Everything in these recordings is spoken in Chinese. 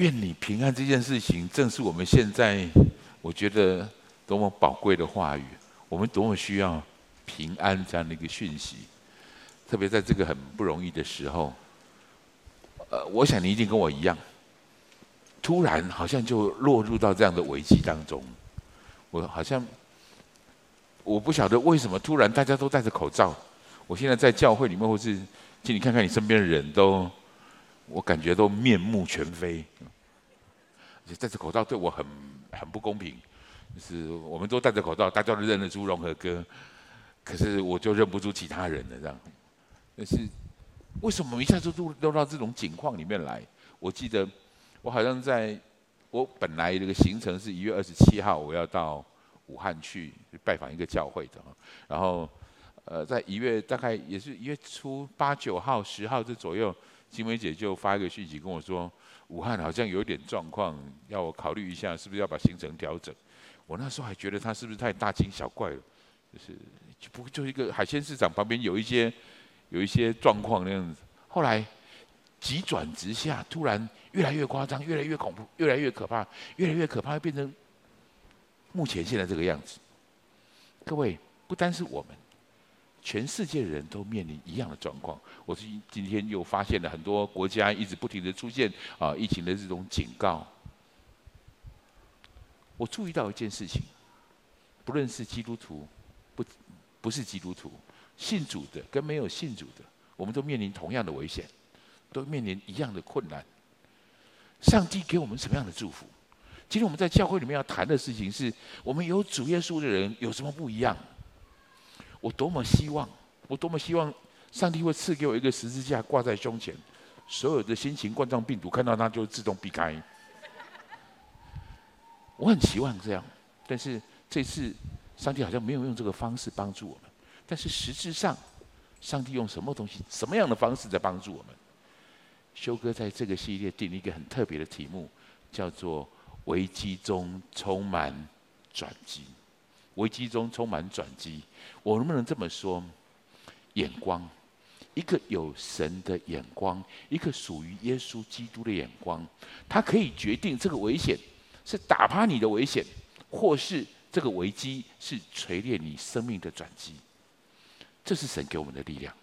愿你平安这件事情，正是我们现在我觉得多么宝贵的话语。我们多么需要平安这样的一个讯息，特别在这个很不容易的时候。呃，我想你一定跟我一样，突然好像就落入到这样的危机当中。我好像我不晓得为什么突然大家都戴着口罩。我现在在教会里面，或是请你看看你身边的人都。我感觉都面目全非，而且戴着口罩对我很很不公平。就是我们都戴着口罩，大家都认得出融合哥，可是我就认不出其他人了，这样。但是为什么一下子都都到这种情况里面来？我记得我好像在我本来这个行程是一月二十七号，我要到武汉去拜访一个教会的，然后呃，在一月大概也是一月初八九号、十号这左右。金梅姐就发一个讯息跟我说，武汉好像有点状况，要我考虑一下，是不是要把行程调整。我那时候还觉得他是不是太大惊小怪了，就是就不就一个海鲜市场旁边有一些有一些状况那样子。后来急转直下，突然越来越夸张，越来越恐怖，越来越可怕，越来越可怕，变成目前现在这个样子。各位，不单是我们。全世界的人都面临一样的状况。我今今天又发现了很多国家一直不停的出现啊疫情的这种警告。我注意到一件事情，不论是基督徒，不不是基督徒，信主的跟没有信主的，我们都面临同样的危险，都面临一样的困难。上帝给我们什么样的祝福？今天我们在教会里面要谈的事情是，我们有主耶稣的人有什么不一样？我多么希望，我多么希望，上帝会赐给我一个十字架挂在胸前，所有的新型冠状病毒看到它就自动避开。我很希望这样，但是这次上帝好像没有用这个方式帮助我们。但是实质上，上帝用什么东西、什么样的方式在帮助我们？修哥在这个系列定了一个很特别的题目，叫做“危机中充满转机”。危机中充满转机，我能不能这么说？眼光，一个有神的眼光，一个属于耶稣基督的眼光，它可以决定这个危险是打趴你的危险，或是这个危机是锤炼你生命的转机。这是神给我们的力量，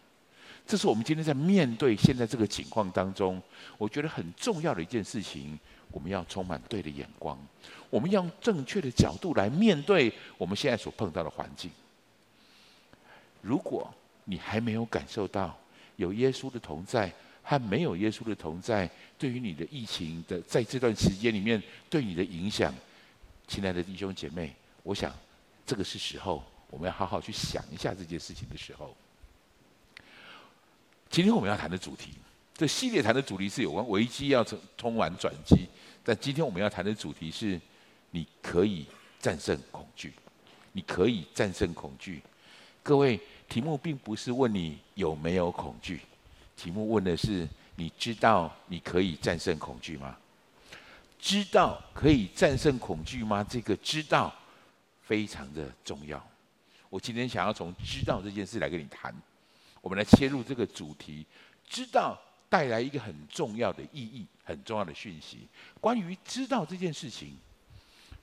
这是我们今天在面对现在这个情况当中，我觉得很重要的一件事情。我们要充满对的眼光，我们要用正确的角度来面对我们现在所碰到的环境。如果你还没有感受到有耶稣的同在和没有耶稣的同在对于你的疫情的在这段时间里面对你的影响，亲爱的弟兄姐妹，我想这个是时候我们要好好去想一下这件事情的时候。今天我们要谈的主题。这系列谈的主题是有关危机要从通往转机，但今天我们要谈的主题是，你可以战胜恐惧，你可以战胜恐惧。各位，题目并不是问你有没有恐惧，题目问的是你知道你可以战胜恐惧吗？知道可以战胜恐惧吗？这个知道非常的重要。我今天想要从知道这件事来跟你谈，我们来切入这个主题，知道。带来一个很重要的意义，很重要的讯息。关于知道这件事情，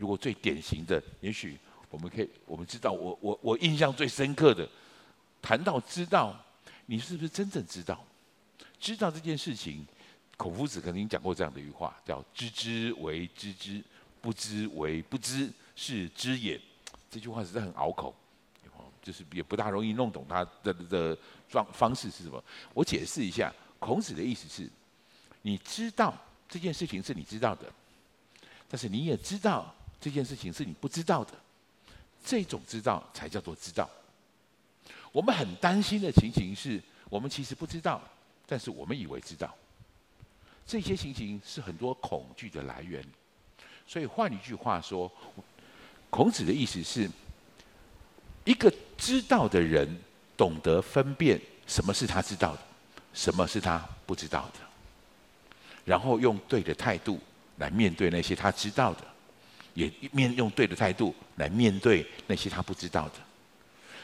如果最典型的，也许我们可以，我们知道，我我我印象最深刻的，谈到知道，你是不是真正知道？知道这件事情，孔夫子曾经讲过这样的一句话，叫“知之为知之，不知为不知，是知也”。这句话实在很拗口，就是也不大容易弄懂它的的方方式是什么。我解释一下。孔子的意思是，你知道这件事情是你知道的，但是你也知道这件事情是你不知道的，这种知道才叫做知道。我们很担心的情形是，我们其实不知道，但是我们以为知道。这些情形是很多恐惧的来源。所以换一句话说，孔子的意思是，一个知道的人懂得分辨什么是他知道的。什么是他不知道的？然后用对的态度来面对那些他知道的，也面用对的态度来面对那些他不知道的。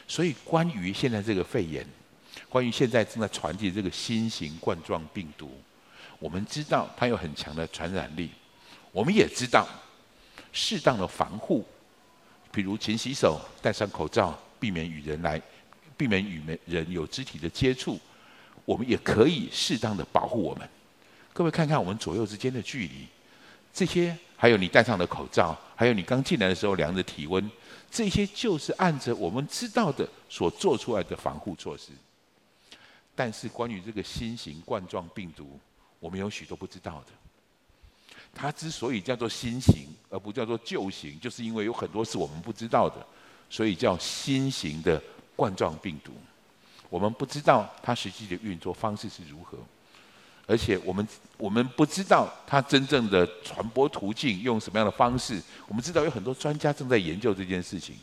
所以，关于现在这个肺炎，关于现在正在传递这个新型冠状病毒，我们知道它有很强的传染力，我们也知道适当的防护，比如勤洗手、戴上口罩，避免与人来，避免与人有肢体的接触。我们也可以适当的保护我们。各位看看我们左右之间的距离，这些还有你戴上的口罩，还有你刚进来的时候量的体温，这些就是按着我们知道的所做出来的防护措施。但是关于这个新型冠状病毒，我们有许多不知道的。它之所以叫做新型，而不叫做旧型，就是因为有很多是我们不知道的，所以叫新型的冠状病毒。我们不知道它实际的运作方式是如何，而且我们我们不知道它真正的传播途径用什么样的方式。我们知道有很多专家正在研究这件事情，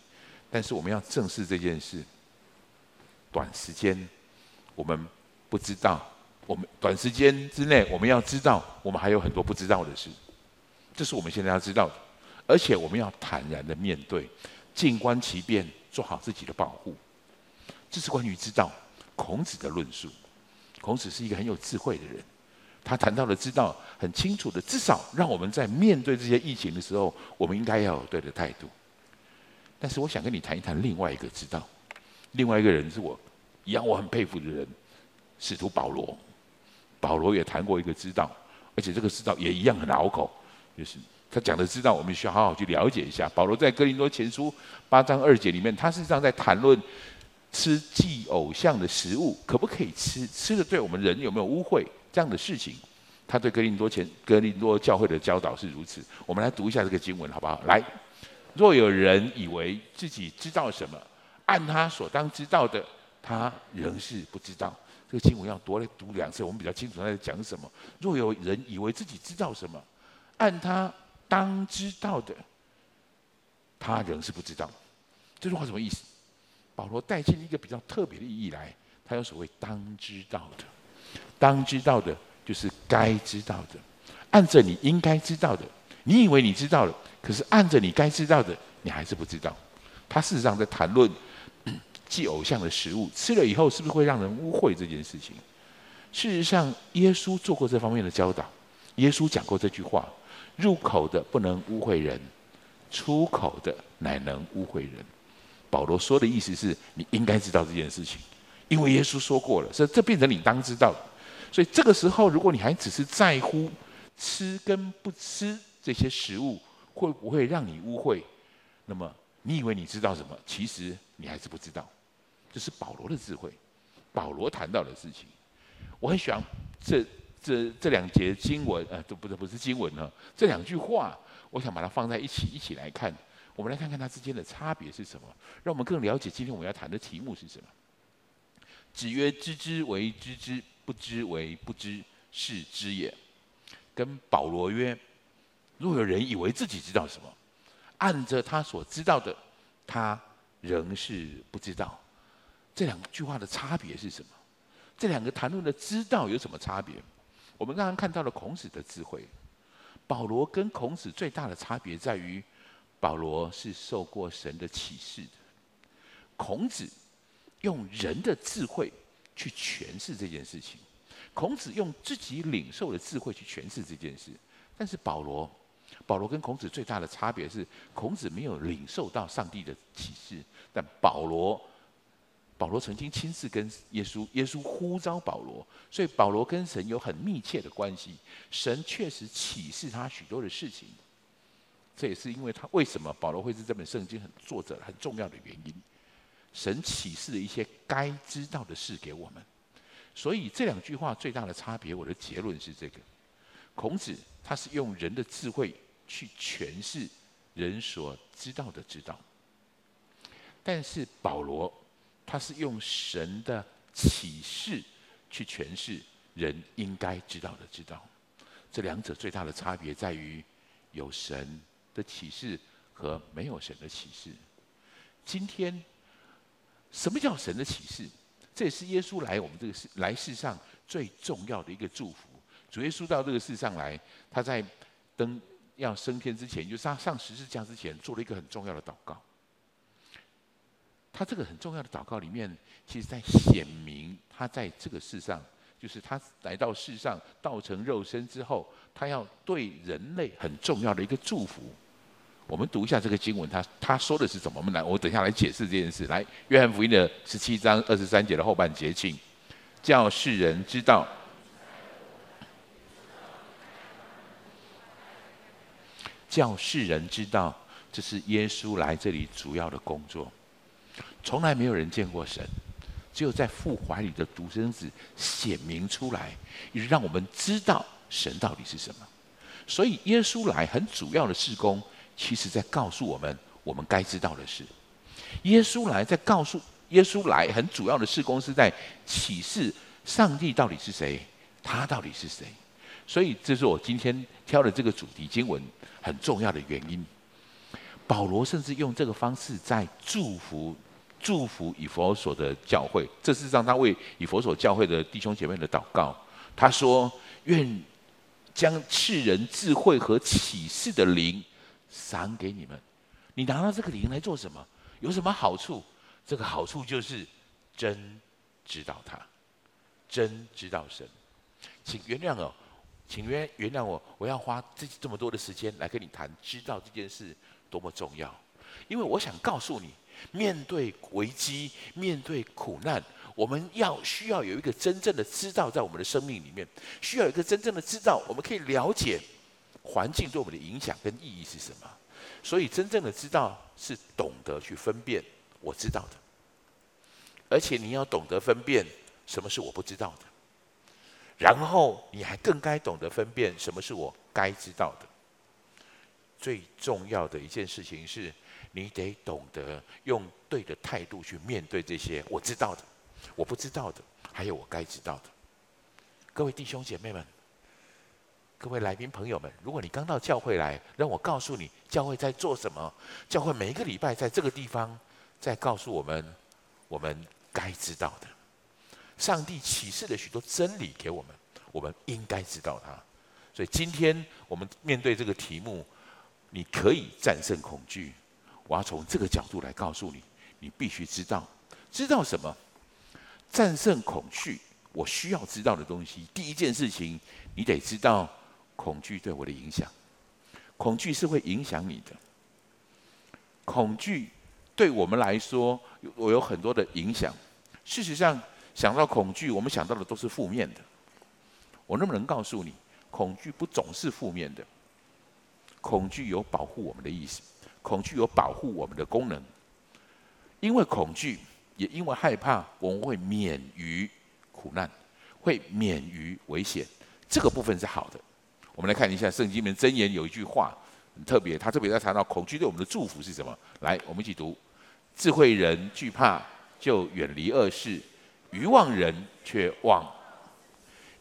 但是我们要正视这件事。短时间，我们不知道。我们短时间之内，我们要知道，我们还有很多不知道的事，这是我们现在要知道的，而且我们要坦然的面对，静观其变，做好自己的保护。这是关于知道孔子的论述。孔子是一个很有智慧的人，他谈到了知道，很清楚的，至少让我们在面对这些疫情的时候，我们应该要有对的态度。但是，我想跟你谈一谈另外一个知道，另外一个人是我一样我很佩服的人，使徒保罗。保罗也谈过一个知道，而且这个知道也一样很拗口，就是他讲的知道，我们需要好好去了解一下。保罗在哥林多前书八章二节里面，他实际上在谈论吃祭偶像的食物可不可以吃，吃的对我们人有没有污秽这样的事情。他对哥林多前哥林多教会的教导是如此。我们来读一下这个经文好不好？来，若有人以为自己知道什么，按他所当知道的，他仍是不知道。这个经文要多来读两次，我们比较清楚他在讲什么。若有人以为自己知道什么，按他当知道的，他仍是不知道。这句话什么意思？保罗带进一个比较特别的意义来，他有所谓当知道的，当知道的就是该知道的，按着你应该知道的，你以为你知道了，可是按着你该知道的，你还是不知道。他事实上在谈论。祭偶像的食物吃了以后，是不是会让人污秽这件事情？事实上，耶稣做过这方面的教导。耶稣讲过这句话：“入口的不能污秽人，出口的乃能污秽人。”保罗说的意思是你应该知道这件事情，因为耶稣说过了，所以这变成你当知道。所以这个时候，如果你还只是在乎吃跟不吃这些食物会不会让你污秽，那么你以为你知道什么？其实你还是不知道。这是保罗的智慧，保罗谈到的事情，我很喜欢这这这两节经文，呃，都不是不是经文呢，这两句话，我想把它放在一起一起来看，我们来看看它之间的差别是什么，让我们更了解今天我们要谈的题目是什么。子曰：“知之为知之，不知为不知，是知也。”跟保罗曰：“若有人以为自己知道什么，按着他所知道的，他仍是不知道。”这两句话的差别是什么？这两个谈论的知道有什么差别？我们刚刚看到了孔子的智慧，保罗跟孔子最大的差别在于，保罗是受过神的启示的，孔子用人的智慧去诠释这件事情，孔子用自己领受的智慧去诠释这件事，但是保罗，保罗跟孔子最大的差别是，孔子没有领受到上帝的启示，但保罗。保罗曾经亲自跟耶稣，耶稣呼召保罗，所以保罗跟神有很密切的关系。神确实启示他许多的事情，这也是因为他为什么保罗会是这本圣经很作者很重要的原因。神启示了一些该知道的事给我们，所以这两句话最大的差别，我的结论是这个：孔子他是用人的智慧去诠释人所知道的知道，但是保罗。他是用神的启示去诠释人应该知道的知道，这两者最大的差别在于有神的启示和没有神的启示。今天，什么叫神的启示？这也是耶稣来我们这个世来世上最重要的一个祝福。主耶稣到这个世上来，他在登要升天之前，就上上十字架之前，做了一个很重要的祷告。他这个很重要的祷告里面，其实在显明他在这个世上就是他来到世上，道成肉身之后，他要对人类很重要的一个祝福。我们读一下这个经文，他他说的是怎么？我们来，我等下来解释这件事。来，约翰福音的十七章二十三节的后半节，请叫世人知道，叫世人知道，这是耶稣来这里主要的工作。从来没有人见过神，只有在父怀里的独生子显明出来，也让我们知道神到底是什么。所以耶稣来很主要的事工。其实在告诉我们，我们该知道的事。耶稣来在告诉耶稣来，很主要的事工是在启示上帝到底是谁，他到底是谁。所以这是我今天挑的这个主题经文很重要的原因。保罗甚至用这个方式在祝福祝福以弗所的教会，这是让他为以弗所教会的弟兄姐妹的祷告。他说：“愿将赐人智慧和启示的灵。”赏给你们，你拿到这个灵来做什么？有什么好处？这个好处就是真知道他，真知道神。请原谅哦，请原原谅我，我要花这这么多的时间来跟你谈，知道这件事多么重要。因为我想告诉你，面对危机，面对苦难，我们要需要有一个真正的知道，在我们的生命里面，需要有一个真正的知道，我们可以了解。环境对我们的影响跟意义是什么？所以真正的知道是懂得去分辨我知道的，而且你要懂得分辨什么是我不知道的，然后你还更该懂得分辨什么是我该知道的。最重要的一件事情是，你得懂得用对的态度去面对这些我知道的、我不知道的，还有我该知道的。各位弟兄姐妹们。各位来宾朋友们，如果你刚到教会来，让我告诉你教会在做什么。教会每一个礼拜在这个地方在告诉我们我们该知道的。上帝启示了许多真理给我们，我们应该知道它。所以今天我们面对这个题目，你可以战胜恐惧。我要从这个角度来告诉你，你必须知道，知道什么？战胜恐惧，我需要知道的东西。第一件事情，你得知道。恐惧对我的影响，恐惧是会影响你的。恐惧对我们来说，我有很多的影响。事实上，想到恐惧，我们想到的都是负面的。我能不能告诉你，恐惧不总是负面的？恐惧有保护我们的意思，恐惧有保护我们的功能。因为恐惧，也因为害怕，我们会免于苦难，会免于危险。这个部分是好的。我们来看一下圣经里面箴言有一句话很特别，他特别在谈到恐惧对我们的祝福是什么？来，我们一起读：智慧人惧怕，就远离恶事；愚妄人却妄，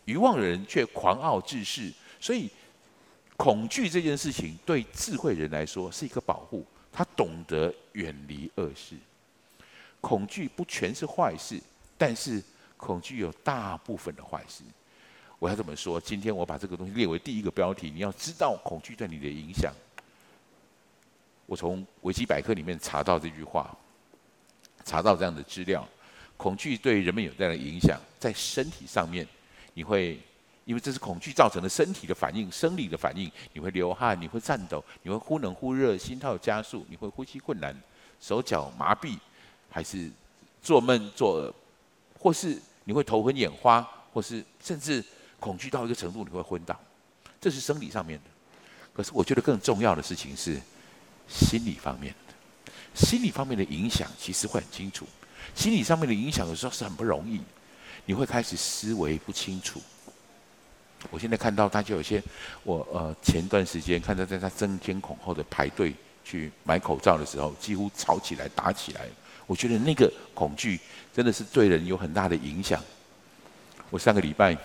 愚妄人却狂傲自恃。所以，恐惧这件事情对智慧人来说是一个保护，他懂得远离恶事。恐惧不全是坏事，但是恐惧有大部分的坏事。我要这么说，今天我把这个东西列为第一个标题。你要知道恐惧对你的影响。我从维基百科里面查到这句话，查到这样的资料：恐惧对人们有这样的影响，在身体上面，你会因为这是恐惧造成的身体的反应、生理的反应，你会流汗，你会颤抖，你会忽冷忽热，心跳加速，你会呼吸困难，手脚麻痹，还是做梦做噩，或是你会头昏眼花，或是甚至。恐惧到一个程度，你会昏倒，这是生理上面的。可是我觉得更重要的事情是心理方面的。心理方面的影响其实会很清楚。心理上面的影响有时候是很不容易，你会开始思维不清楚。我现在看到大家有些，我呃前段时间看到在他争先恐后的排队去买口罩的时候，几乎吵起来打起来。我觉得那个恐惧真的是对人有很大的影响。我上个礼拜。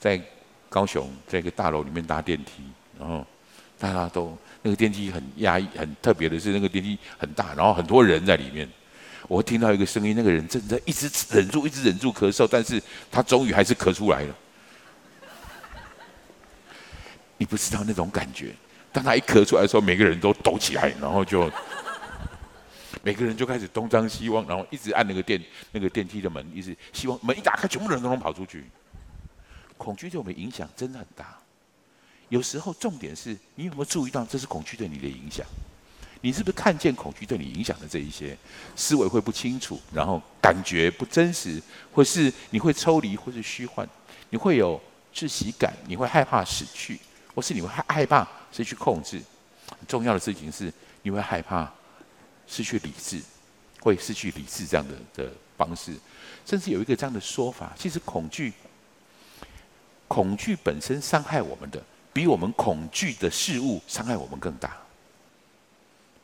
在高雄，在一个大楼里面搭电梯，然后大家都那个电梯很压抑，很特别的是那个电梯很大，然后很多人在里面。我听到一个声音，那个人正在一直忍住，一直忍住咳嗽，但是他终于还是咳出来了。你不知道那种感觉，当他一咳出来的时候，每个人都抖起来，然后就每个人就开始东张西望，然后一直按那个电那个电梯的门，一直希望门一打开，全部人都能跑出去。恐惧对我们影响真的很大。有时候重点是你有没有注意到这是恐惧对你的影响？你是不是看见恐惧对你影响的这一些思维会不清楚，然后感觉不真实，或是你会抽离，或是虚幻，你会有窒息感，你会害怕死去，或是你会害害怕失去控制。重要的事情是，你会害怕失去理智，会失去理智这样的的方式，甚至有一个这样的说法，其实恐惧，恐惧本身伤害我们的，比我们恐惧的事物伤害我们更大。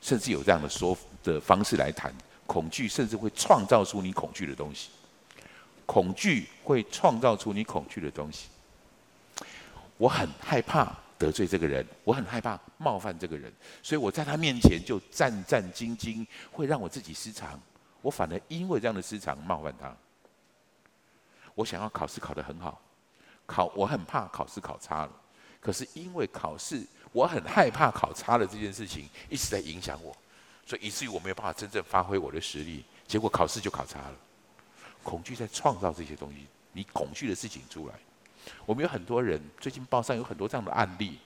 甚至有这样的说的方式来谈，恐惧甚至会创造出你恐惧的东西。恐惧会创造出你恐惧的东西。我很害怕得罪这个人，我很害怕冒犯这个人，所以我在他面前就战战兢兢，会让我自己失常。我反而因为这样的失常冒犯他。我想要考试考得很好，考我很怕考试考差了，可是因为考试。我很害怕考差了这件事情一直在影响我，所以以至于我没有办法真正发挥我的实力，结果考试就考差了。恐惧在创造这些东西，你恐惧的事情出来。我们有很多人最近报上有很多这样的案例，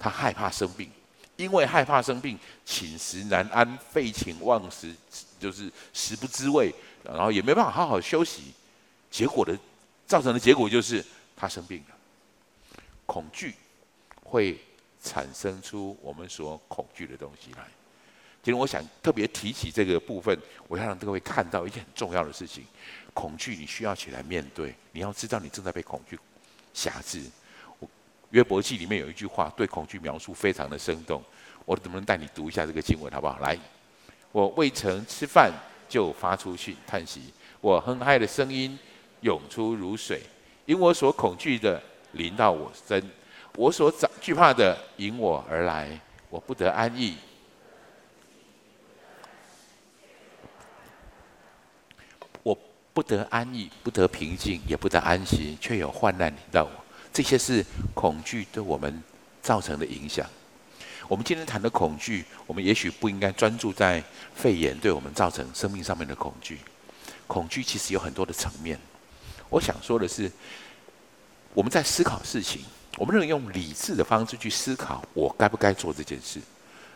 他害怕生病，因为害怕生病，寝食难安，废寝忘食，就是食不知味，然后也没办法好好休息，结果的造成的结果就是他生病了。恐惧会。产生出我们所恐惧的东西来。今天我想特别提起这个部分，我要让各位看到一件很重要的事情：恐惧你需要起来面对。你要知道你正在被恐惧辖制。约伯记里面有一句话对恐惧描述非常的生动，我能不能带你读一下这个经文好不好？来，我未曾吃饭就发出去叹息，我哼嗨的声音涌出如水，因我所恐惧的临到我身。我所长惧怕的迎我而来，我不得安逸。我不得安逸，不得平静，也不得安息，却有患难临到我。这些是恐惧对我们造成的影响。我们今天谈的恐惧，我们也许不应该专注在肺炎对我们造成生命上面的恐惧。恐惧其实有很多的层面。我想说的是，我们在思考事情。我们能用理智的方式去思考，我该不该做这件事，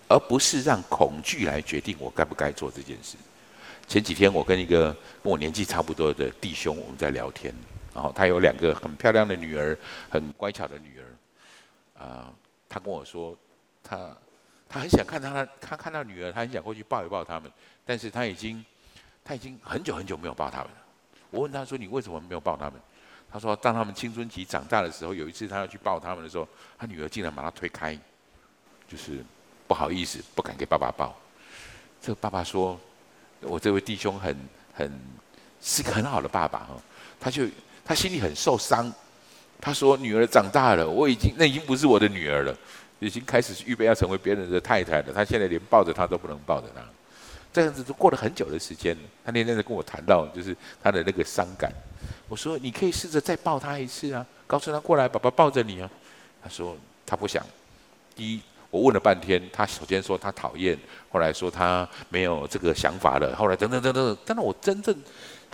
而不是让恐惧来决定我该不该做这件事。前几天我跟一个跟我年纪差不多的弟兄，我们在聊天，然后他有两个很漂亮的女儿，很乖巧的女儿。啊，他跟我说，他他很想看他他看到女儿，他很想过去抱一抱他们，但是他已经他已经很久很久没有抱他们了。我问他说：“你为什么没有抱他们？”他说：“当他们青春期长大的时候，有一次他要去抱他们的时候，他女儿竟然把他推开，就是不好意思，不敢给爸爸抱。这个爸爸说：‘我这位弟兄很很是个很好的爸爸哈。’他就他心里很受伤。他说：‘女儿长大了，我已经那已经不是我的女儿了，已经开始预备要成为别人的太太了。他现在连抱着她都不能抱着她。’这样子都过了很久的时间了。他那天在跟我谈到，就是他的那个伤感。”我说：“你可以试着再抱他一次啊，告诉他过来，爸爸抱着你啊。”他说：“他不想。”第一，我问了半天，他首先说他讨厌，后来说他没有这个想法了，后来等等等等。但是我真正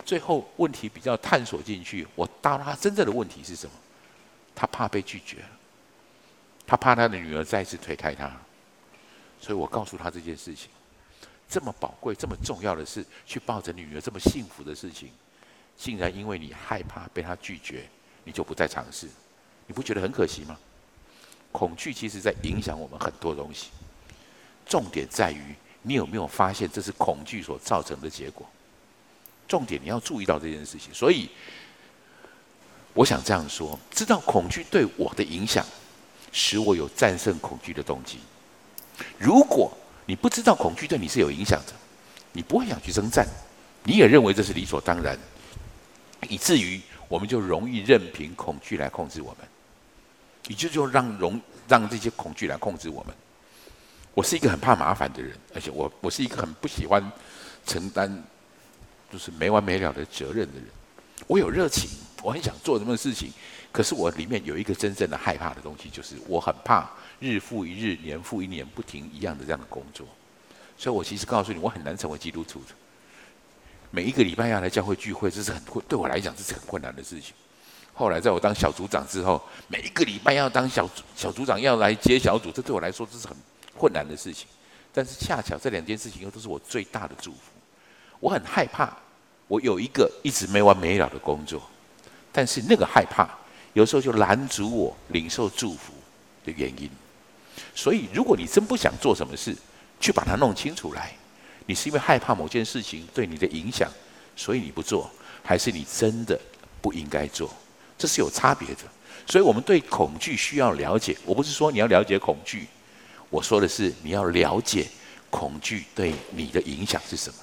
最后问题比较探索进去，我到他真正的问题是什么？他怕被拒绝，他怕他的女儿再次推开他，所以我告诉他这件事情，这么宝贵、这么重要的事，去抱着女儿这么幸福的事情。竟然因为你害怕被他拒绝，你就不再尝试，你不觉得很可惜吗？恐惧其实在影响我们很多东西，重点在于你有没有发现这是恐惧所造成的结果。重点你要注意到这件事情。所以，我想这样说：知道恐惧对我的影响，使我有战胜恐惧的动机。如果你不知道恐惧对你是有影响的，你不会想去征战，你也认为这是理所当然。以至于我们就容易任凭恐惧来控制我们，你就就让容让这些恐惧来控制我们。我是一个很怕麻烦的人，而且我我是一个很不喜欢承担就是没完没了的责任的人。我有热情，我很想做什么事情，可是我里面有一个真正的害怕的东西，就是我很怕日复一日、年复一年不停一样的这样的工作。所以我其实告诉你，我很难成为基督徒的。每一个礼拜要来教会聚会，这是很困，对我来讲这是很困难的事情。后来在我当小组长之后，每一个礼拜要当小组小组长要来接小组，这对我来说这是很困难的事情。但是恰巧这两件事情又都是我最大的祝福。我很害怕，我有一个一直没完没了的工作，但是那个害怕有时候就拦阻我领受祝福的原因。所以，如果你真不想做什么事，去把它弄清楚来，你是因为害怕某件事情对你的影响，所以你不做，还是你真的不应该做？这是有差别的。所以我们对恐惧需要了解。我不是说你要了解恐惧，我说的是你要了解恐惧对你的影响是什么。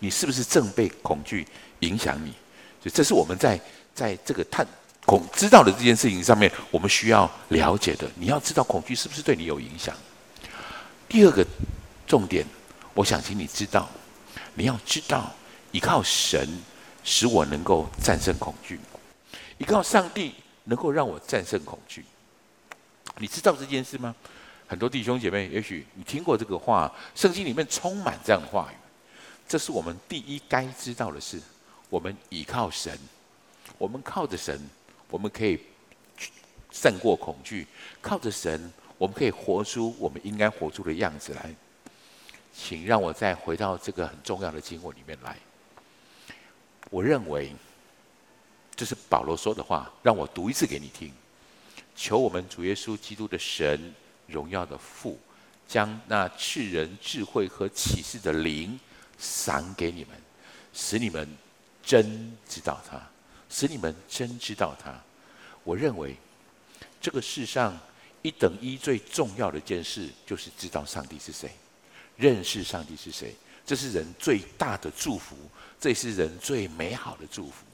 你是不是正被恐惧影响你？所以这是我们在在这个探恐知道的这件事情上面，我们需要了解的。你要知道恐惧是不是对你有影响。第二个。重点，我想请你知道，你要知道，依靠神使我能够战胜恐惧，依靠上帝能够让我战胜恐惧。你知道这件事吗？很多弟兄姐妹，也许你听过这个话，圣经里面充满这样的话语。这是我们第一该知道的事。我们依靠神，我们靠着神，我们可以胜过恐惧。靠着神，我们可以活出我们应该活出的样子来。请让我再回到这个很重要的经文里面来。我认为这是保罗说的话，让我读一次给你听。求我们主耶稣基督的神荣耀的父，将那赐人智慧和启示的灵赏给你们，使你们真知道他，使你们真知道他。我认为这个世上一等一最重要的一件事，就是知道上帝是谁。认识上帝是谁，这是人最大的祝福，这是人最美好的祝福。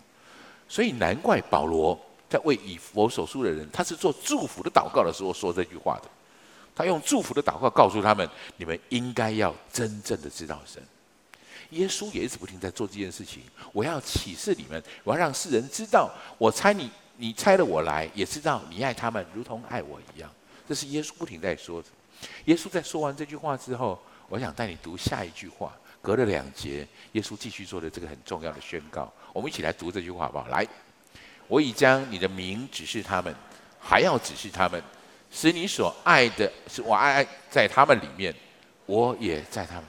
所以难怪保罗在为以弗所书的人，他是做祝福的祷告的时候说这句话的。他用祝福的祷告告诉他们：你们应该要真正的知道神。耶稣也一直不停在做这件事情。我要启示你们，我要让世人知道，我猜你，你猜了我来，也知道你爱他们如同爱我一样。这是耶稣不停在说的。耶稣在说完这句话之后。我想带你读下一句话，隔了两节，耶稣继续做的这个很重要的宣告。我们一起来读这句话好不好？来，我已将你的名指示他们，还要指示他们，使你所爱的，是我爱爱在他们里面，我也在他们；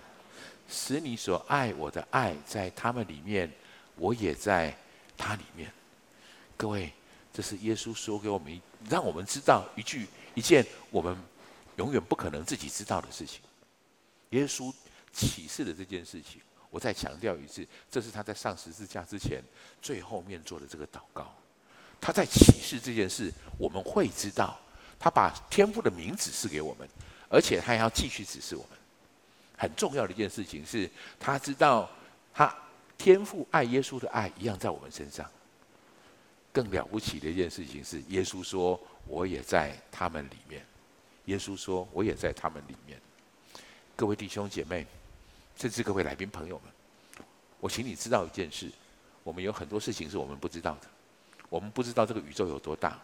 使你所爱我的爱在他们里面，我也在他里面。各位，这是耶稣说给我们，让我们知道一句一件我们永远不可能自己知道的事情。耶稣启示的这件事情，我再强调一次，这是他在上十字架之前最后面做的这个祷告。他在启示这件事，我们会知道，他把天父的名指示给我们，而且他还要继续指示我们。很重要的一件事情是，他知道他天父爱耶稣的爱一样在我们身上。更了不起的一件事情是，耶稣说：“我也在他们里面。”耶稣说：“我也在他们里面。”各位弟兄姐妹，甚至各位来宾朋友们，我请你知道一件事：我们有很多事情是我们不知道的。我们不知道这个宇宙有多大，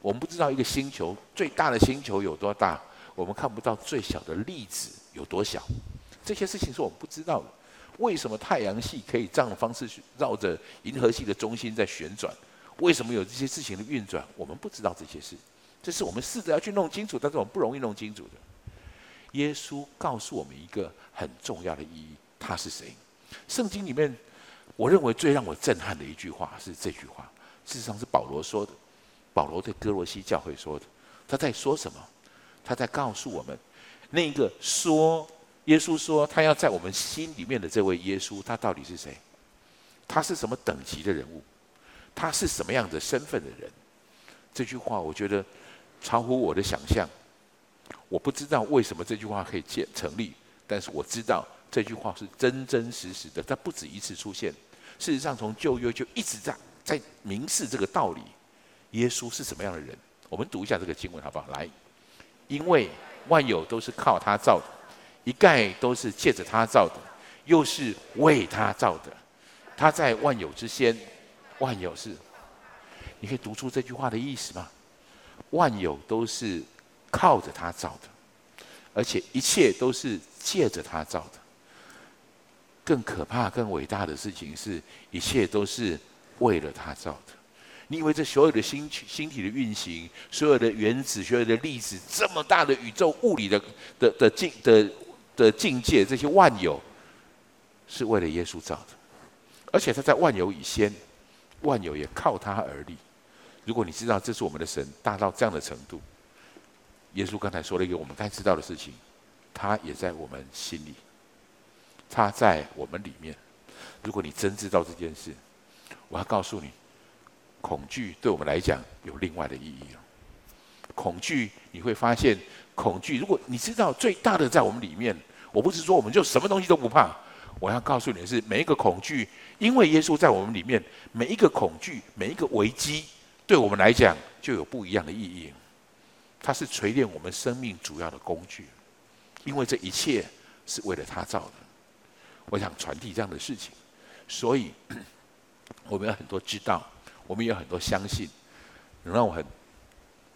我们不知道一个星球最大的星球有多大，我们看不到最小的粒子有多小。这些事情是我们不知道的。为什么太阳系可以这样的方式去绕着银河系的中心在旋转？为什么有这些事情的运转？我们不知道这些事，这是我们试着要去弄清楚，但是我们不容易弄清楚的。耶稣告诉我们一个很重要的意义，他是谁？圣经里面，我认为最让我震撼的一句话是这句话，事实上是保罗说的。保罗对哥罗西教会说的，他在说什么？他在告诉我们，那个说耶稣说他要在我们心里面的这位耶稣，他到底是谁？他是什么等级的人物？他是什么样的身份的人？这句话我觉得超乎我的想象。我不知道为什么这句话可以建成立，但是我知道这句话是真真实实的，它不止一次出现。事实上，从旧约就一直在在明示这个道理。耶稣是什么样的人？我们读一下这个经文好不好？来，因为万有都是靠他造的，一概都是借着他造的，又是为他造的。他在万有之先，万有是。你可以读出这句话的意思吗？万有都是。靠着他造的，而且一切都是借着他造的。更可怕、更伟大的事情是，一切都是为了他造的。你以为这所有的星星体的运行，所有的原子、所有的粒子，这么大的宇宙物理的的的境的的境界，这些万有，是为了耶稣造的，而且他在万有以先，万有也靠他而立。如果你知道这是我们的神大到这样的程度，耶稣刚才说了一个我们该知道的事情，他也在我们心里，他在我们里面。如果你真知道这件事，我要告诉你，恐惧对我们来讲有另外的意义了。恐惧你会发现，恐惧如果你知道最大的在我们里面，我不是说我们就什么东西都不怕。我要告诉你的是，每一个恐惧，因为耶稣在我们里面，每一个恐惧，每一个危机，对我们来讲就有不一样的意义。它是锤炼我们生命主要的工具，因为这一切是为了他造的。我想传递这样的事情，所以我们有很多知道，我们有很多相信，能让我很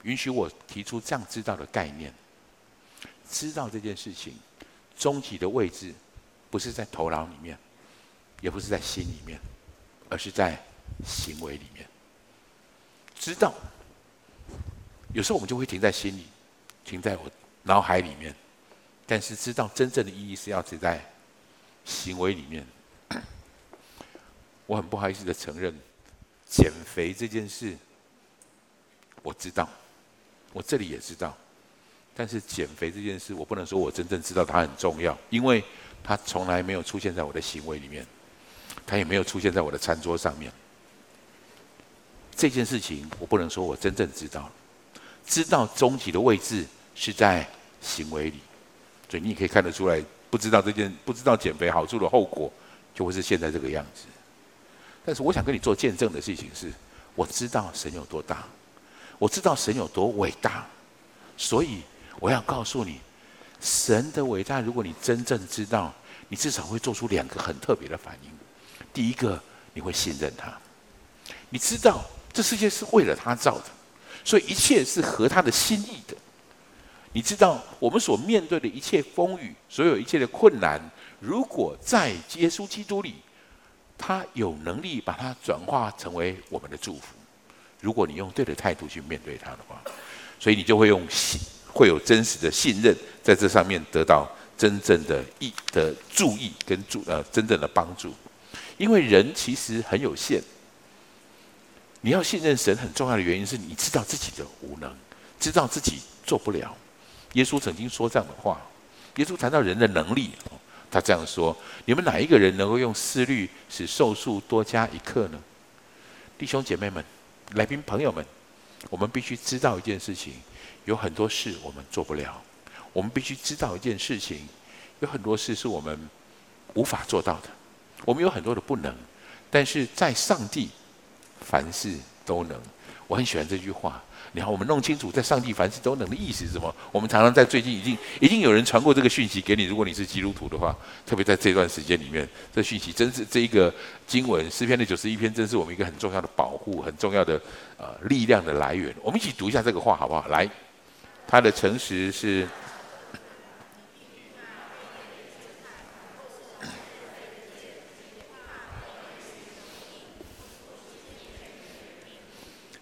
允许我提出这样知道的概念。知道这件事情终极的位置。不是在头脑里面，也不是在心里面，而是在行为里面。知道，有时候我们就会停在心里，停在我脑海里面，但是知道真正的意义是要停在行为里面。我很不好意思的承认，减肥这件事，我知道，我这里也知道，但是减肥这件事，我不能说我真正知道它很重要，因为。它从来没有出现在我的行为里面，它也没有出现在我的餐桌上面。这件事情我不能说我真正知道，知道终极的位置是在行为里，所以你也可以看得出来，不知道这件不知道减肥好处的后果，就会是现在这个样子。但是我想跟你做见证的事情是，我知道神有多大，我知道神有多伟大，所以我要告诉你。神的伟大，如果你真正知道，你至少会做出两个很特别的反应。第一个，你会信任他，你知道这世界是为了他造的，所以一切是合他的心意的。你知道我们所面对的一切风雨，所有一切的困难，如果在耶稣基督里，他有能力把它转化成为我们的祝福。如果你用对的态度去面对他的话，所以你就会用信。会有真实的信任，在这上面得到真正的意的注意跟助呃真正的帮助，因为人其实很有限。你要信任神很重要的原因是你知道自己的无能，知道自己做不了。耶稣曾经说这样的话，耶稣谈到人的能力，他这样说：你们哪一个人能够用思虑使寿数多加一刻呢？弟兄姐妹们、来宾朋友们，我们必须知道一件事情。有很多事我们做不了，我们必须知道一件事情，有很多事是我们无法做到的，我们有很多的不能，但是在上帝，凡事都能。我很喜欢这句话。你看，我们弄清楚在上帝凡事都能的意思是什么？我们常常在最近已经已经有人传过这个讯息给你。如果你是基督徒的话，特别在这段时间里面，这讯息真是这一个经文诗篇的九十一篇，真是我们一个很重要的保护、很重要的呃力量的来源。我们一起读一下这个话好不好？来。他的诚实是，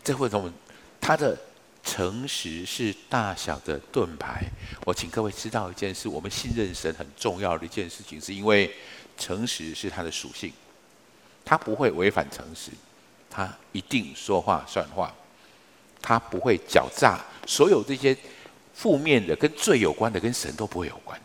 这会从他的诚实是大小的盾牌。我请各位知道一件事：我们信任神很重要的一件事情，是因为诚实是他的属性，他不会违反诚实，他一定说话算话，他不会狡诈。所有这些。负面的跟罪有关的，跟神都不会有关。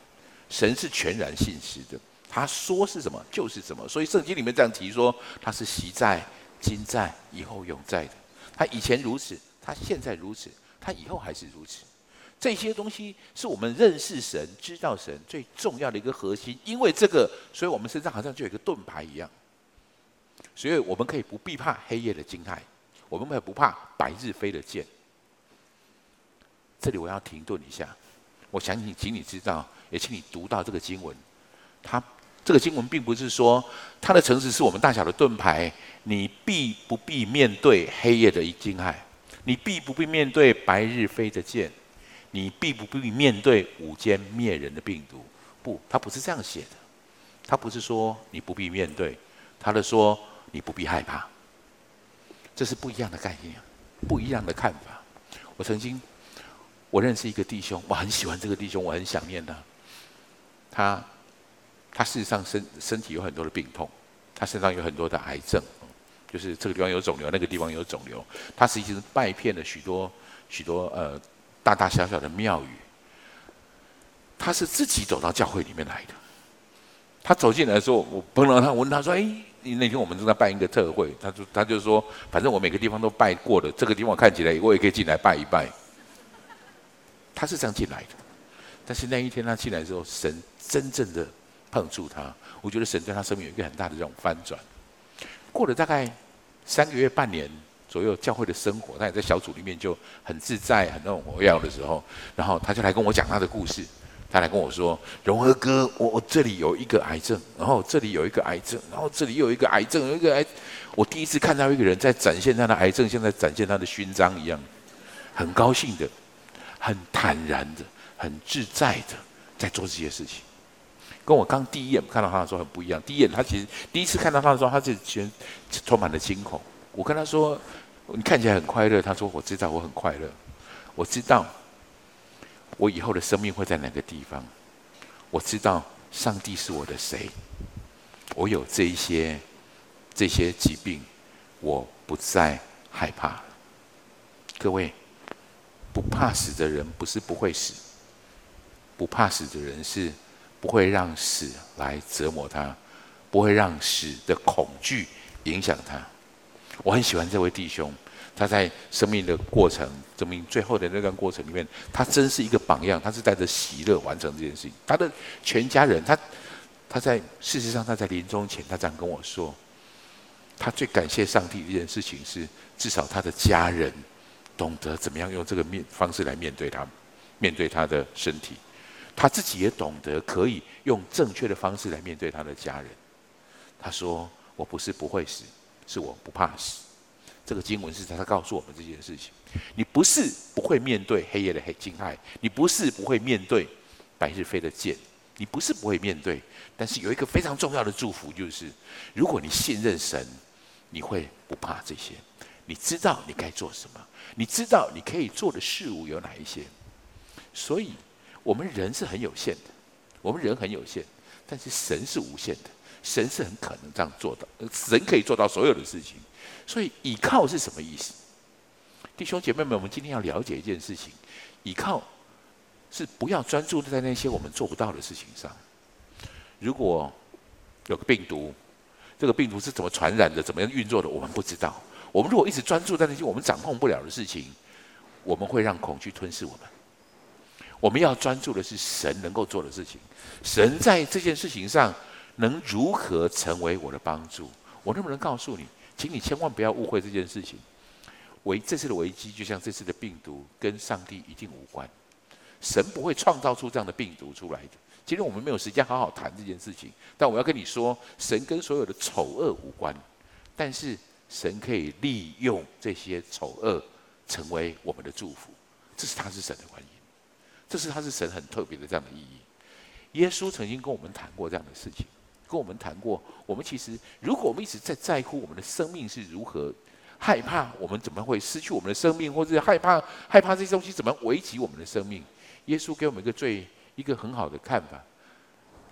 神是全然信实的，他说是什么就是什么。所以圣经里面这样提说，他是昔在、今在、以后永在的。他以前如此，他现在如此，他以后还是如此。这些东西是我们认识神、知道神最重要的一个核心。因为这个，所以我们身上好像就有一个盾牌一样，所以我们可以不必怕黑夜的惊骇，我们也不怕白日飞的箭。这里我要停顿一下，我想请请你知道，也请你读到这个经文。他这个经文并不是说他的诚实是我们大小的盾牌，你必不必面对黑夜的一惊骇？你必不必面对白日飞的箭？你必不必面对午间灭人的病毒？不，他不是这样写的。他不是说你不必面对，他的说你不必害怕。这是不一样的概念，不一样的看法。我曾经，我认识一个弟兄，我很喜欢这个弟兄，我很想念他。他，他事实上身身体有很多的病痛，他身上有很多的癌症，就是这个地方有肿瘤，那个地方有肿瘤。他实际是拜遍了许多许多呃大大小小的庙宇。他是自己走到教会里面来的。他走进来的时候，我碰到他，问他说：“哎，你那天我们正在办一个特会。”他说：“他就说，反正我每个地方都拜过了，这个地方看起来我也可以进来拜一拜。”他是这样进来的。但是那一天他进来之后，神真正的碰触他，我觉得神对他生命有一个很大的这种翻转。过了大概三个月、半年左右，教会的生活，他也在小组里面就很自在、很那种活跃的时候，然后他就来跟我讲他的故事。他来跟我说：“荣和哥，我我这里有一个癌症，然后这里有一个癌症，然后这里有一个癌症，有一个癌。我第一次看到一个人在展现他的癌症，像在展现他的勋章一样，很高兴的，很坦然的。”很自在的在做这些事情，跟我刚第一眼看到他的时候很不一样。第一眼他其实第一次看到他的时候，他是全充满了惊恐。我跟他说：“你看起来很快乐。”他说：“我知道我很快乐，我知道我以后的生命会在哪个地方。我知道上帝是我的谁。我有这一些这些疾病，我不再害怕。各位，不怕死的人不是不会死。”不怕死的人是不会让死来折磨他，不会让死的恐惧影响他。我很喜欢这位弟兄，他在生命的过程，生命最后的那段过程里面，他真是一个榜样。他是带着喜乐完成这件事情。他的全家人，他他在事实上他在临终前，他这样跟我说，他最感谢上帝的一件事情是，至少他的家人懂得怎么样用这个面方式来面对他，面对他的身体。他自己也懂得可以用正确的方式来面对他的家人。他说：“我不是不会死，是我不怕死。”这个经文是他告诉我们这件事情。你不是不会面对黑夜的黑惊骇，你不是不会面对白日飞的箭，你不是不会面对。但是有一个非常重要的祝福，就是如果你信任神，你会不怕这些。你知道你该做什么，你知道你可以做的事物有哪一些，所以。我们人是很有限的，我们人很有限，但是神是无限的，神是很可能这样做到，神可以做到所有的事情。所以倚靠是什么意思？弟兄姐妹们，我们今天要了解一件事情：倚靠是不要专注在那些我们做不到的事情上。如果有个病毒，这个病毒是怎么传染的，怎么样运作的，我们不知道。我们如果一直专注在那些我们掌控不了的事情，我们会让恐惧吞噬我们。我们要专注的是神能够做的事情，神在这件事情上能如何成为我的帮助？我能不能告诉你，请你千万不要误会这件事情。危这次的危机，就像这次的病毒，跟上帝一定无关。神不会创造出这样的病毒出来的。今天我们没有时间好好谈这件事情，但我要跟你说，神跟所有的丑恶无关，但是神可以利用这些丑恶成为我们的祝福，这是他是神的关系。这是他是神很特别的这样的意义。耶稣曾经跟我们谈过这样的事情，跟我们谈过。我们其实，如果我们一直在在乎我们的生命是如何，害怕我们怎么会失去我们的生命，或者害怕害怕这些东西怎么危及我们的生命，耶稣给我们一个最一个很好的看法。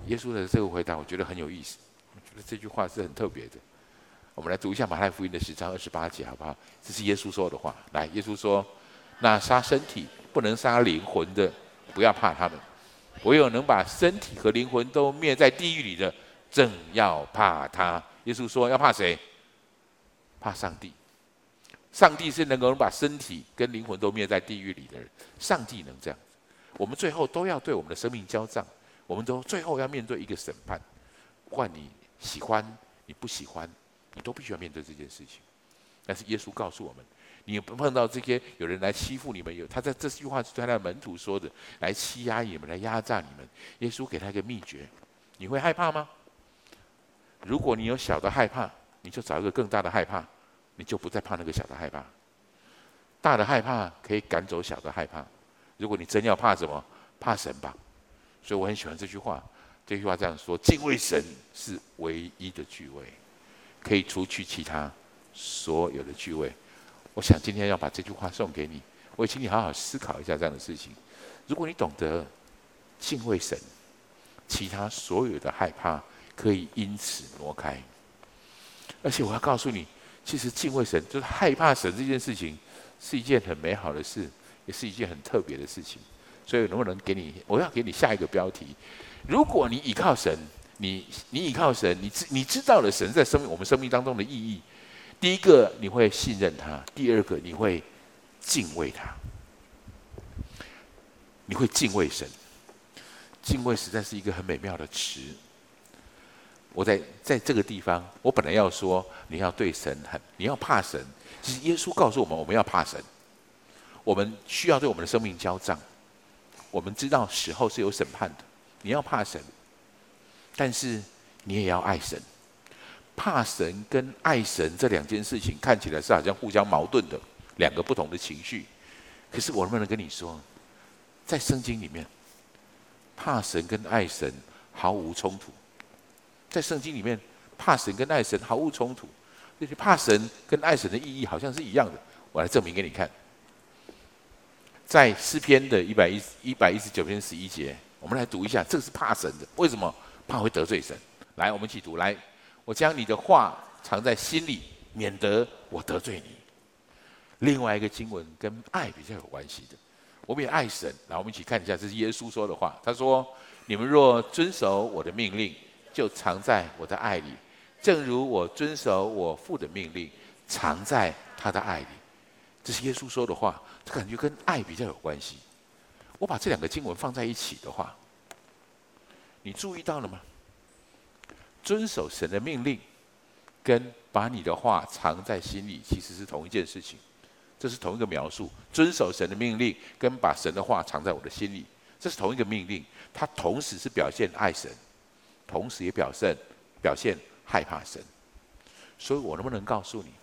耶稣的这个回答，我觉得很有意思。我觉得这句话是很特别的。我们来读一下马太福音的十章二十八节，好不好？这是耶稣说的话。来，耶稣说：“那杀身体不能杀灵魂的。”不要怕他们，唯有能把身体和灵魂都灭在地狱里的，正要怕他。耶稣说：“要怕谁？怕上帝。上帝是能够把身体跟灵魂都灭在地狱里的人。上帝能这样。我们最后都要对我们的生命交账，我们都最后要面对一个审判。不管你喜欢，你不喜欢，你都必须要面对这件事情。但是耶稣告诉我们。”你碰到这些有人来欺负你们，有他在这句话是对他的门徒说的，来欺压你们，来压榨你们。耶稣给他一个秘诀，你会害怕吗？如果你有小的害怕，你就找一个更大的害怕，你就不再怕那个小的害怕。大的害怕可以赶走小的害怕。如果你真要怕什么，怕神吧。所以我很喜欢这句话，这句话这样说：敬畏神是唯一的惧畏，可以除去其他所有的聚会。我想今天要把这句话送给你，我也请你好好思考一下这样的事情。如果你懂得敬畏神，其他所有的害怕可以因此挪开。而且我要告诉你，其实敬畏神就是害怕神这件事情，是一件很美好的事，也是一件很特别的事情。所以能不能给你，我要给你下一个标题：如果你倚靠神，你你倚靠神，你知你知道了神在生命我们生命当中的意义。第一个你会信任他，第二个你会敬畏他，你会敬畏神。敬畏实在是一个很美妙的词。我在在这个地方，我本来要说你要对神很，你要怕神。其实耶稣告诉我们，我们要怕神，我们需要对我们的生命交账。我们知道死后是有审判的，你要怕神，但是你也要爱神。怕神跟爱神这两件事情看起来是好像互相矛盾的两个不同的情绪，可是我能不能跟你说，在圣经里面，怕神跟爱神毫无冲突。在圣经里面，怕神跟爱神毫无冲突。那些怕神跟爱神的意义好像是一样的。我来证明给你看。在诗篇的一百一一百一十九篇十一节，我们来读一下，这个是怕神的。为什么？怕会得罪神。来，我们一起读。来。我将你的话藏在心里，免得我得罪你。另外一个经文跟爱比较有关系的，我们也爱神。来，我们一起看一下，这是耶稣说的话。他说：“你们若遵守我的命令，就藏在我的爱里，正如我遵守我父的命令，藏在他的爱里。”这是耶稣说的话，这感觉跟爱比较有关系。我把这两个经文放在一起的话，你注意到了吗？遵守神的命令，跟把你的话藏在心里，其实是同一件事情。这是同一个描述。遵守神的命令，跟把神的话藏在我的心里，这是同一个命令。它同时是表现爱神，同时也表现表现害怕神。所以我能不能告诉你，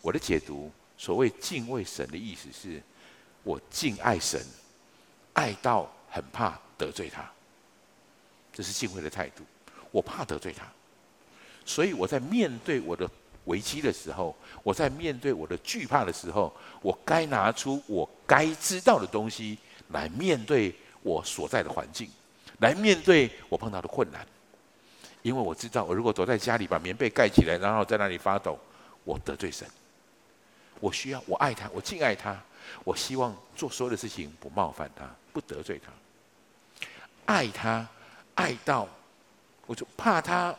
我的解读，所谓敬畏神的意思是，我敬爱神，爱到很怕得罪他。这是敬畏的态度。我怕得罪他，所以我在面对我的危机的时候，我在面对我的惧怕的时候，我该拿出我该知道的东西来面对我所在的环境，来面对我碰到的困难。因为我知道，我如果躲在家里把棉被盖起来，然后在那里发抖，我得罪神。我需要，我爱他，我敬爱他，我希望做所有的事情不冒犯他，不得罪他，爱他，爱到。我就怕他，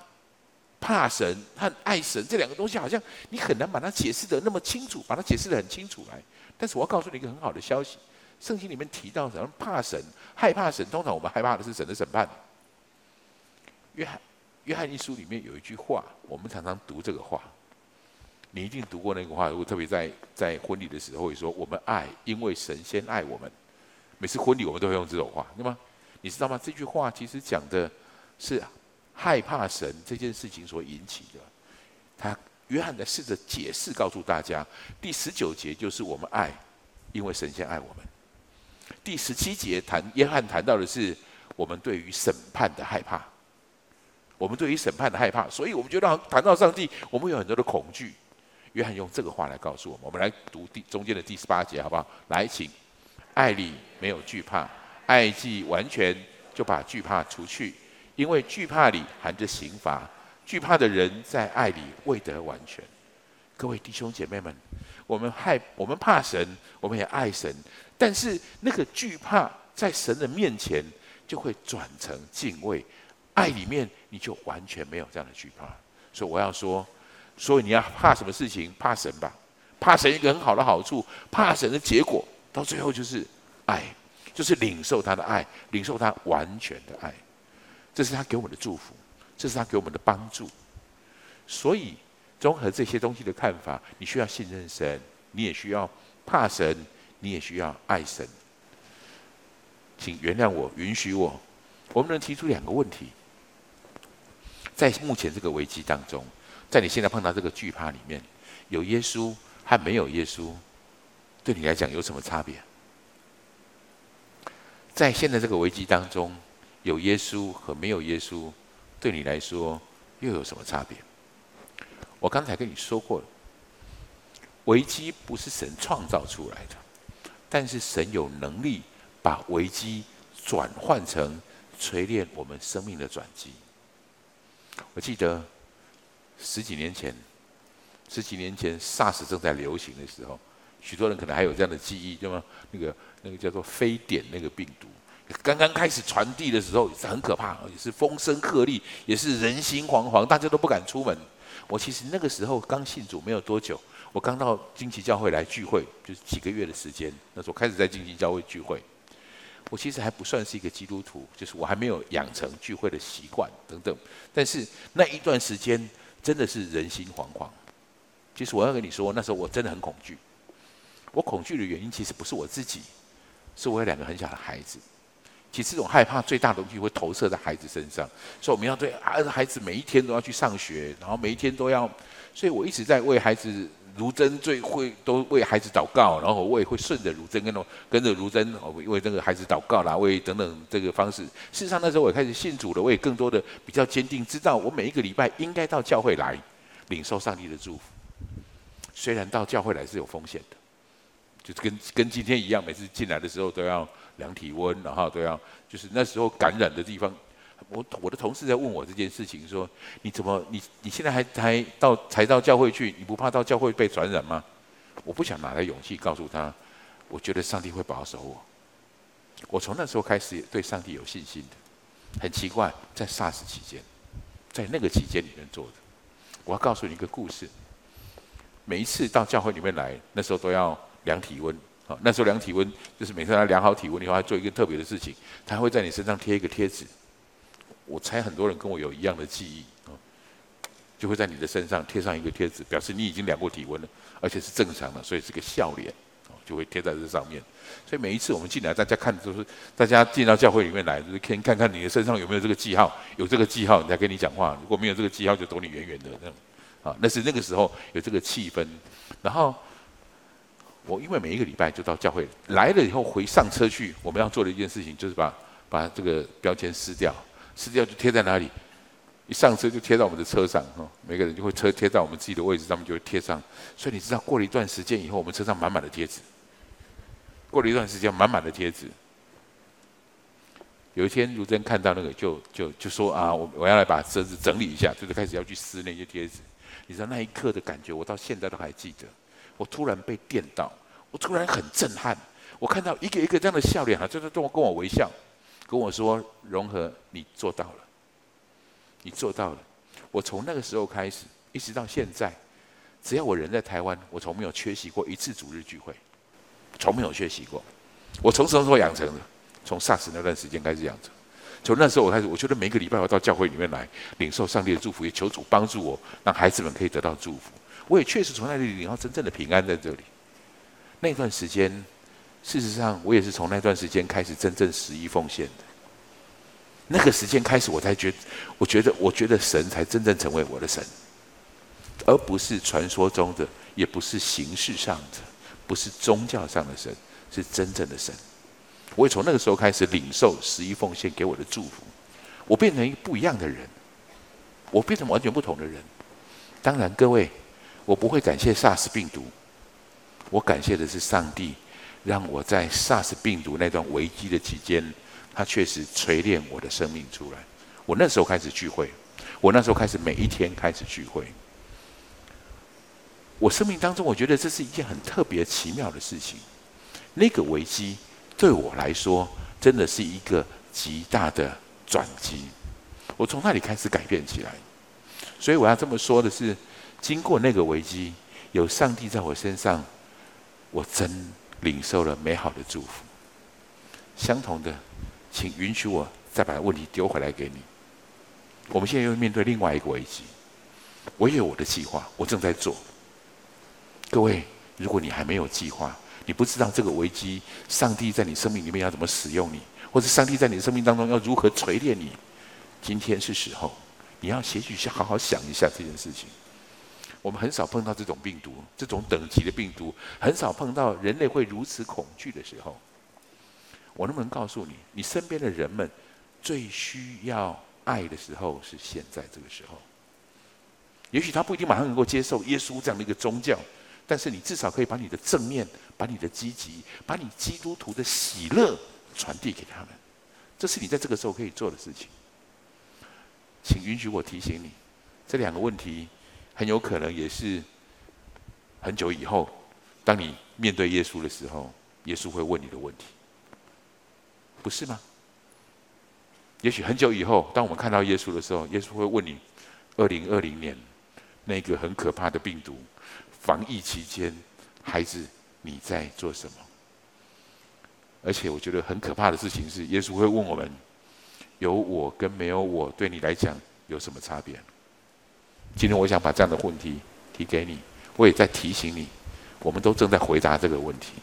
怕神和爱神这两个东西，好像你很难把它解释得那么清楚，把它解释得很清楚来。但是我要告诉你一个很好的消息：圣经里面提到，什么怕神、害怕神，通常我们害怕的是神的审判。约翰约翰一书里面有一句话，我们常常读这个话，你一定读过那个话。如果特别在在婚礼的时候会说：“我们爱，因为神先爱我们。”每次婚礼我们都会用这种话，对吗？你知道吗？这句话其实讲的是。害怕神这件事情所引起的，他约翰在试着解释，告诉大家，第十九节就是我们爱，因为神先爱我们。第十七节谈约翰谈到的是我们对于审判的害怕，我们对于审判的害怕，所以我们觉得谈到上帝，我们有很多的恐惧。约翰用这个话来告诉我们，我们来读第中间的第十八节，好不好？来，请，爱里没有惧怕，爱既完全，就把惧怕除去。因为惧怕里含着刑罚，惧怕的人在爱里未得完全。各位弟兄姐妹们，我们害我们怕神，我们也爱神，但是那个惧怕在神的面前就会转成敬畏。爱里面你就完全没有这样的惧怕。所以我要说，所以你要怕什么事情？怕神吧。怕神一个很好的好处，怕神的结果到最后就是爱，就是领受他的爱，领受他完全的爱。这是他给我们的祝福，这是他给我们的帮助。所以，综合这些东西的看法，你需要信任神，你也需要怕神，你也需要爱神。请原谅我，允许我，我们能提出两个问题：在目前这个危机当中，在你现在碰到这个惧怕里面，有耶稣和没有耶稣，对你来讲有什么差别？在现在这个危机当中。有耶稣和没有耶稣，对你来说又有什么差别？我刚才跟你说过了，危机不是神创造出来的，但是神有能力把危机转换成锤炼我们生命的转机。我记得十几年前，十几年前 SARS 正在流行的时候，许多人可能还有这样的记忆，对吗？那个那个叫做非典那个病毒，刚刚开始传递的时候也是很可怕，也是风声鹤唳，也是人心惶惶，大家都不敢出门。我其实那个时候刚信主没有多久，我刚到惊奇教会来聚会，就是几个月的时间。那时候开始在惊奇教会聚会，我其实还不算是一个基督徒，就是我还没有养成聚会的习惯等等。但是那一段时间真的是人心惶惶。其实我要跟你说，那时候我真的很恐惧。我恐惧的原因其实不是我自己，是我有两个很小的孩子。其实这种害怕最大的东西会投射在孩子身上，所以我们要对孩子每一天都要去上学，然后每一天都要。所以我一直在为孩子，如真最会都为孩子祷告，然后我也会顺着如真跟着跟着如真，为这个孩子祷告啦，为等等这个方式。事实上那时候我也开始信主了，我也更多的比较坚定，知道我每一个礼拜应该到教会来领受上帝的祝福。虽然到教会来是有风险的。就是跟跟今天一样，每次进来的时候都要量体温，然后都要就是那时候感染的地方，我我的同事在问我这件事情，说你怎么你你现在还还到才到教会去，你不怕到教会被传染吗？我不想拿来勇气告诉他，我觉得上帝会保守我。我从那时候开始对上帝有信心的，很奇怪，在 SARS 期间，在那个期间里面做的。我要告诉你一个故事，每一次到教会里面来，那时候都要。量体温，好，那时候量体温就是每次他量好体温以后，还做一个特别的事情，他会在你身上贴一个贴纸。我猜很多人跟我有一样的记忆，就会在你的身上贴上一个贴纸，表示你已经量过体温了，而且是正常的，所以是个笑脸，就会贴在这上面。所以每一次我们进来，大家看都是大家进到教会里面来，就是先看看你的身上有没有这个记号，有这个记号，你才跟你讲话；如果没有这个记号，就躲你远远的。那种，啊，那是那个时候有这个气氛，然后。我因为每一个礼拜就到教会来了以后，回上车去，我们要做的一件事情就是把把这个标签撕掉，撕掉就贴在哪里？一上车就贴到我们的车上，哈，每个人就会车贴在我们自己的位置上面就会贴上。所以你知道，过了一段时间以后，我们车上满满的贴纸。过了一段时间，满满的贴纸。有一天，如真看到那个，就就就说啊，我我要来把车子整理一下，就是开始要去撕那些贴纸。你知道那一刻的感觉，我到现在都还记得。我突然被电到，我突然很震撼。我看到一个一个这样的笑脸啊，就是跟我跟我微笑，跟我说：“融合，你做到了，你做到了。”我从那个时候开始，一直到现在，只要我人在台湾，我从没有缺席过一次主日聚会，从没有缺席过。我从什么时候养成的？从 SARS 那段时间开始养成。从那时候我开始，我觉得每个礼拜我到教会里面来领受上帝的祝福，也求主帮助我，让孩子们可以得到祝福。我也确实从那里领到真正的平安在这里。那段时间，事实上我也是从那段时间开始真正十一奉献的。那个时间开始，我才觉，我觉得，我觉得神才真正成为我的神，而不是传说中的，也不是形式上的，不是宗教上的神，是真正的神。我也从那个时候开始领受十一奉献给我的祝福，我变成一个不一样的人，我变成完全不同的人。当然，各位。我不会感谢 SARS 病毒，我感谢的是上帝，让我在 SARS 病毒那段危机的期间，他确实锤炼我的生命出来。我那时候开始聚会，我那时候开始每一天开始聚会。我生命当中，我觉得这是一件很特别奇妙的事情。那个危机对我来说，真的是一个极大的转机。我从那里开始改变起来。所以我要这么说的是。经过那个危机，有上帝在我身上，我真领受了美好的祝福。相同的，请允许我再把问题丢回来给你。我们现在又面对另外一个危机，我也有我的计划，我正在做。各位，如果你还没有计划，你不知道这个危机，上帝在你生命里面要怎么使用你，或者上帝在你的生命当中要如何锤炼你，今天是时候，你要也许去好好想一下这件事情。我们很少碰到这种病毒，这种等级的病毒，很少碰到人类会如此恐惧的时候。我能不能告诉你，你身边的人们最需要爱的时候是现在这个时候？也许他不一定马上能够接受耶稣这样的一个宗教，但是你至少可以把你的正面、把你的积极、把你基督徒的喜乐传递给他们。这是你在这个时候可以做的事情。请允许我提醒你，这两个问题很有可能也是很久以后，当你面对耶稣的时候，耶稣会问你的问题，不是吗？也许很久以后，当我们看到耶稣的时候，耶稣会问你：二零二零年那个很可怕的病毒。防疫期间，孩子，你在做什么？而且我觉得很可怕的事情是，耶稣会问我们：有我跟没有我，对你来讲有什么差别？今天我想把这样的问题提给你，我也在提醒你，我们都正在回答这个问题。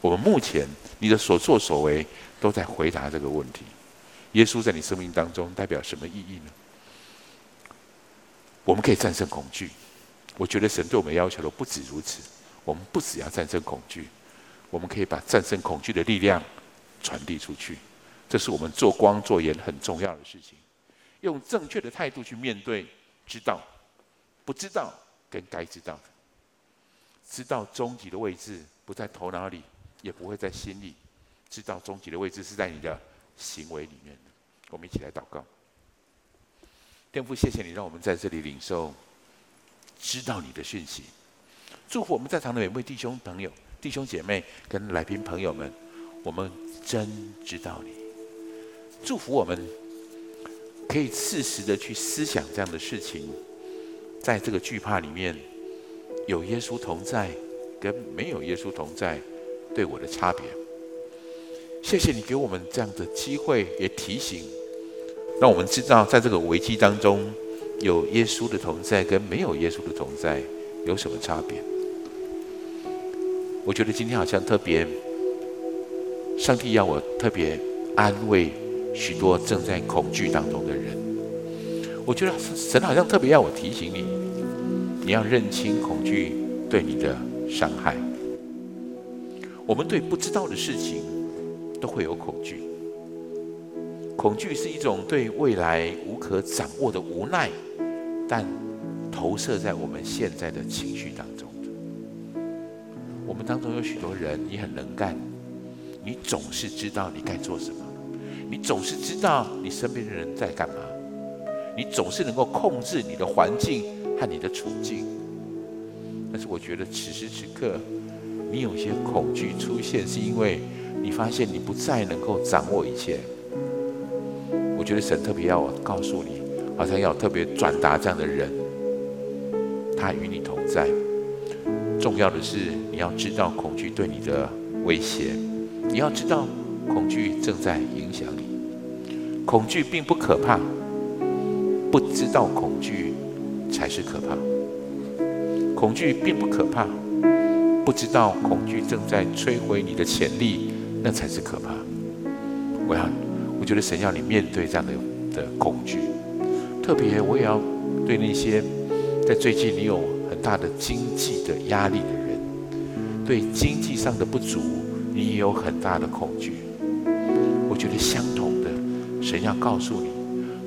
我们目前你的所作所为都在回答这个问题。耶稣在你生命当中代表什么意义呢？我们可以战胜恐惧。我觉得神对我们要求的不止如此，我们不只要战胜恐惧，我们可以把战胜恐惧的力量传递出去。这是我们做光做盐很重要的事情。用正确的态度去面对，知道、不知道跟该知道的，知道终极的位置不在头脑里，也不会在心里，知道终极的位置是在你的行为里面。我们一起来祷告，天父，谢谢你让我们在这里领受。知道你的讯息，祝福我们在场的每位弟兄朋友、弟兄姐妹跟来宾朋友们，我们真知道你。祝福我们可以适时的去思想这样的事情，在这个惧怕里面，有耶稣同在跟没有耶稣同在对我的差别。谢谢你给我们这样的机会，也提醒，让我们知道在这个危机当中。有耶稣的同在跟没有耶稣的同在有什么差别？我觉得今天好像特别，上帝要我特别安慰许多正在恐惧当中的人。我觉得神好像特别要我提醒你，你要认清恐惧对你的伤害。我们对不知道的事情都会有恐惧，恐惧是一种对未来无可掌握的无奈。但投射在我们现在的情绪当中，我们当中有许多人，你很能干，你总是知道你该做什么，你总是知道你身边的人在干嘛，你总是能够控制你的环境和你的处境。但是我觉得此时此刻，你有些恐惧出现，是因为你发现你不再能够掌握一切。我觉得神特别要我告诉你。好像要特别转达这样的人，他与你同在。重要的是，你要知道恐惧对你的威胁，你要知道恐惧正在影响你。恐惧并不可怕，不知道恐惧才是可怕。恐惧并不可怕，不知道恐惧正在摧毁你的潜力，那才是可怕。我要，我觉得神要你面对这样的的恐惧。特别，我也要对那些在最近你有很大的经济的压力的人，对经济上的不足，你也有很大的恐惧。我觉得相同的，神要告诉你，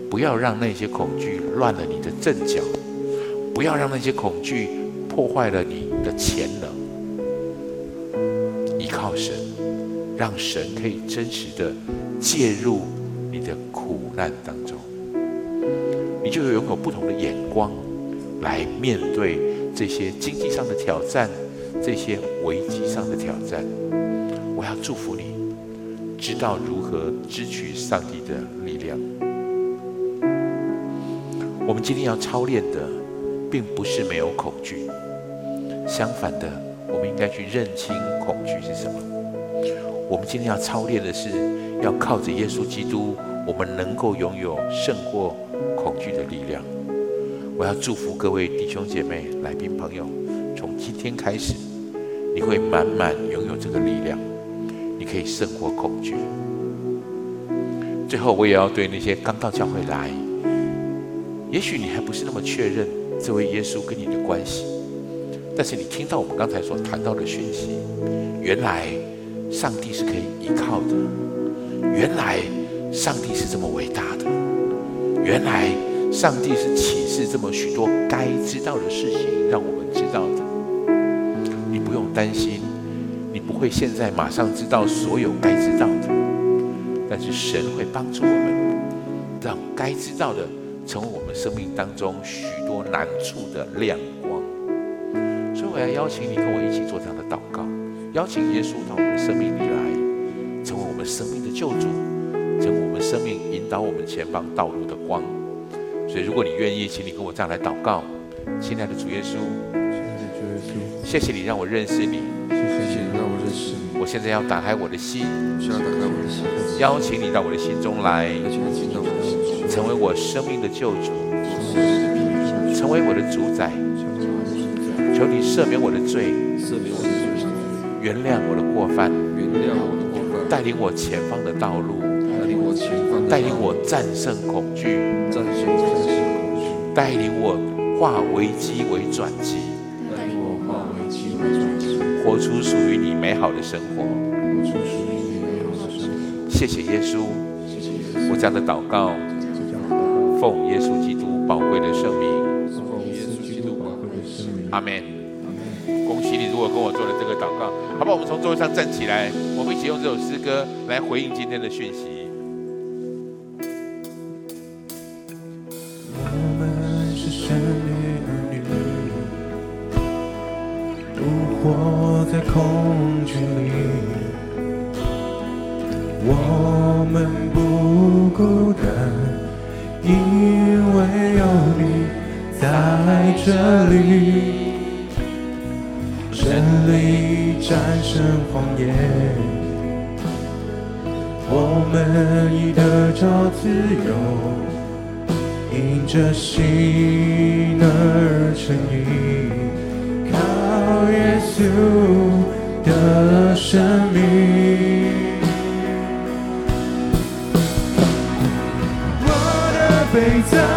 不要让那些恐惧乱了你的阵脚，不要让那些恐惧破坏了你的潜能。依靠神，让神可以真实的介入你的苦难当中。你就拥有不同的眼光来面对这些经济上的挑战，这些危机上的挑战。我要祝福你，知道如何支取上帝的力量。我们今天要操练的，并不是没有恐惧，相反的，我们应该去认清恐惧是什么。我们今天要操练的是，要靠着耶稣基督，我们能够拥有胜过。恐惧的力量，我要祝福各位弟兄姐妹、来宾朋友，从今天开始，你会满满拥有这个力量，你可以胜过恐惧。最后，我也要对那些刚到教会来，也许你还不是那么确认这位耶稣跟你的关系，但是你听到我们刚才所谈到的讯息，原来上帝是可以依靠的，原来上帝是这么伟大的。原来上帝是启示这么许多该知道的事情，让我们知道的。你不用担心，你不会现在马上知道所有该知道的，但是神会帮助我们，让该知道的成为我们生命当中许多难处的亮光。所以我要邀请你跟我一起做这样的祷告，邀请耶稣到我们的生命里来，成为我们生命的救主，成为我们生命引导我们前方道路的光。所以，如果你愿意，请你跟我这样来祷告，亲爱的主耶稣，亲爱的主耶稣，谢谢你让我认识你，谢谢你让我认识你。我现在要打开我的心，需要打开我的心，邀请你到我的心中来，成为我生命的救主，成为我的主宰。求你赦免我的罪，赦免我的罪，原谅我的过犯，原谅我的过犯，带领我前方的道路，带领我前方，带领我战胜恐惧，战胜恐惧。带领我化危机为转机，带领我化危机为转机，活出属于你美好的生活，活出属于你美好的生活。谢谢耶稣，谢谢耶稣。我这样的祷告，阿门。恭喜你，如果跟我做了这个祷告，好不好？我们从座位上站起来，我们一起用这首诗歌来回应今天的讯息。我们是神的儿女，不活在恐惧里。我们不孤单，因为有你在这里。战胜谎言，我们已得着自由，因着信而成因，靠耶稣的生命。我的被造。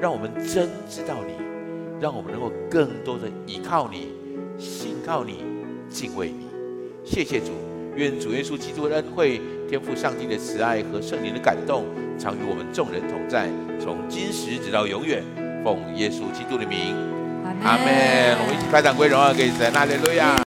让我们真知道你，让我们能够更多的依靠你、信靠你、敬畏你。谢谢主，愿主耶稣基督的恩惠、天父上帝的慈爱和圣灵的感动，常与我们众人同在，从今时直到永远。奉耶稣基督的名。阿门！我们一起拍掌归荣耀给神，哈利路亚。